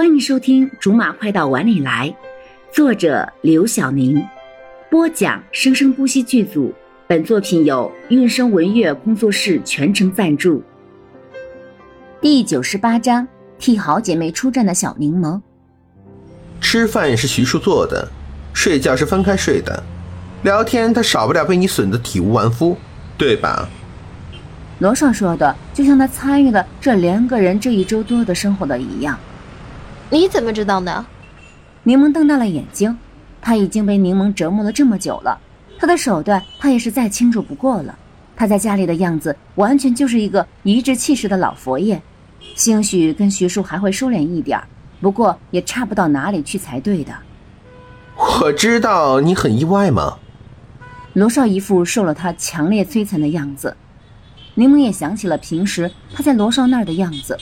欢迎收听《竹马快到碗里来》，作者刘晓宁，播讲生生不息剧组。本作品由韵声文乐工作室全程赞助。第九十八章：替好姐妹出战的小柠檬。吃饭是徐叔做的，睡觉是分开睡的，聊天他少不了被你损得体无完肤，对吧？罗少说的，就像他参与了这两个人这一周多的生活的一样。你怎么知道的？柠檬瞪大了眼睛，他已经被柠檬折磨了这么久了，他的手段他也是再清楚不过了。他在家里的样子完全就是一个颐指气使的老佛爷，兴许跟徐庶还会收敛一点儿不过也差不到哪里去才对的。我知道你很意外吗？罗少一副受了他强烈摧残的样子，柠檬也想起了平时他在罗少那儿的样子。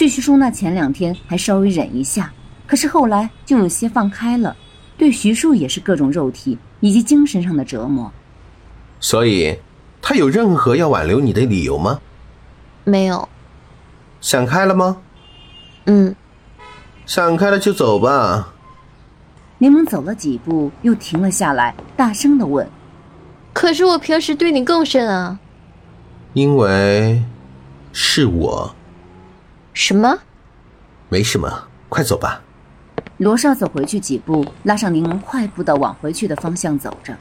去徐叔那前两天还稍微忍一下，可是后来就有些放开了，对徐庶也是各种肉体以及精神上的折磨。所以，他有任何要挽留你的理由吗？没有。想开了吗？嗯。想开了就走吧。柠檬走了几步，又停了下来，大声的问：“可是我平时对你更甚啊。”因为，是我。什么？没什么，快走吧。罗少走回去几步，拉上柠檬，快步的往回去的方向走着。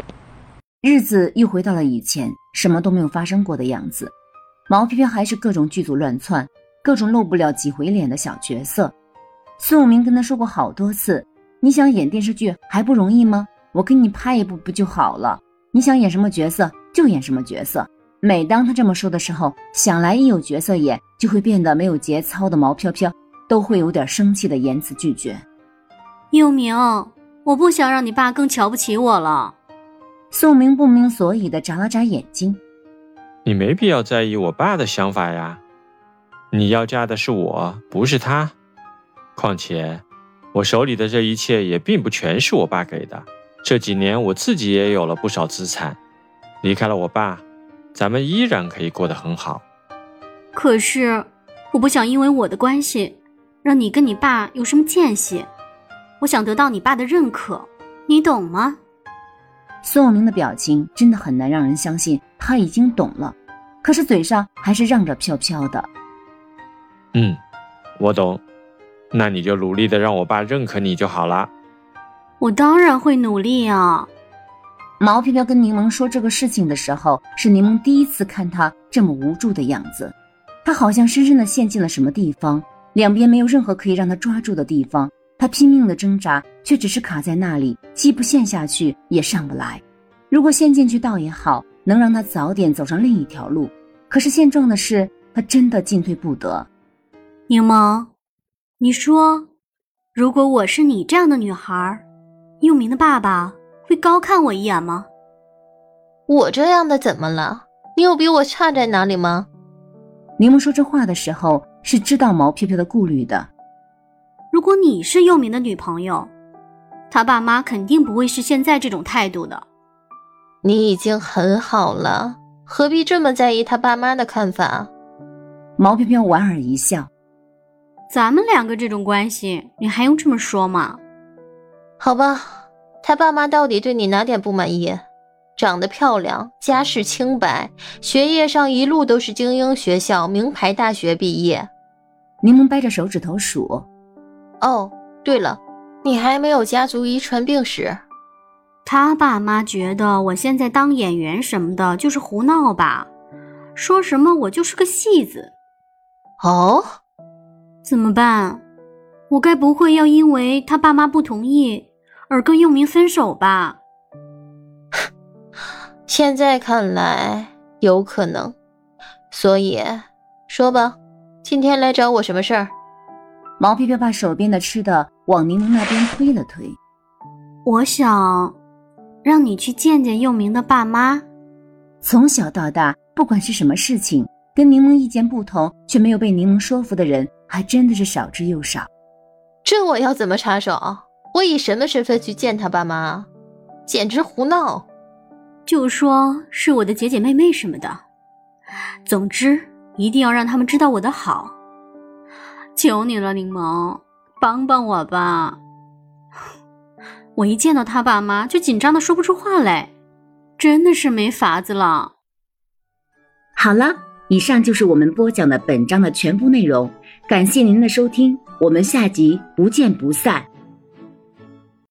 日子又回到了以前，什么都没有发生过的样子。毛飘飘还是各种剧组乱窜，各种露不了几回脸的小角色。孙武明跟他说过好多次：“你想演电视剧还不容易吗？我给你拍一部不就好了？你想演什么角色就演什么角色。”每当他这么说的时候，想来一有角色演，就会变得没有节操的毛飘飘都会有点生气的言辞拒绝。佑明，我不想让你爸更瞧不起我了。宋明不明所以的眨了眨眼睛。你没必要在意我爸的想法呀。你要嫁的是我，不是他。况且，我手里的这一切也并不全是我爸给的。这几年我自己也有了不少资产，离开了我爸。咱们依然可以过得很好，可是我不想因为我的关系让你跟你爸有什么间隙。我想得到你爸的认可，你懂吗？孙永明的表情真的很难让人相信他已经懂了，可是嘴上还是让着飘飘的。嗯，我懂，那你就努力的让我爸认可你就好了。我当然会努力啊。毛飘飘跟柠檬说这个事情的时候，是柠檬第一次看他这么无助的样子。他好像深深的陷进了什么地方，两边没有任何可以让他抓住的地方。他拼命的挣扎，却只是卡在那里，既不陷下去，也上不来。如果陷进去倒也好，能让他早点走上另一条路。可是现状的是，他真的进退不得。柠檬，你说，如果我是你这样的女孩，佑明的爸爸？会高看我一眼吗？我这样的怎么了？你有比我差在哪里吗？柠檬说这话的时候是知道毛飘飘的顾虑的。如果你是佑明的女朋友，他爸妈肯定不会是现在这种态度的。你已经很好了，何必这么在意他爸妈的看法？毛飘飘莞尔一笑。咱们两个这种关系，你还用这么说吗？好吧。他爸妈到底对你哪点不满意？长得漂亮，家世清白，学业上一路都是精英学校、名牌大学毕业。柠檬掰着手指头数。哦，对了，你还没有家族遗传病史。他爸妈觉得我现在当演员什么的，就是胡闹吧？说什么我就是个戏子。哦，怎么办？我该不会要因为他爸妈不同意？而跟佑明分手吧。现在看来有可能，所以说吧，今天来找我什么事儿？毛皮皮把手边的吃的往柠檬那边推了推。我想让你去见见佑明的爸妈。从小到大，不管是什么事情，跟柠檬意见不同却没有被柠檬说服的人，还真的是少之又少。这我要怎么插手？我以什么身份去见他爸妈？简直胡闹！就说是我的姐姐妹妹什么的，总之一定要让他们知道我的好。求你了，柠檬，帮帮我吧！我一见到他爸妈就紧张的说不出话来，真的是没法子了。好了，以上就是我们播讲的本章的全部内容，感谢您的收听，我们下集不见不散。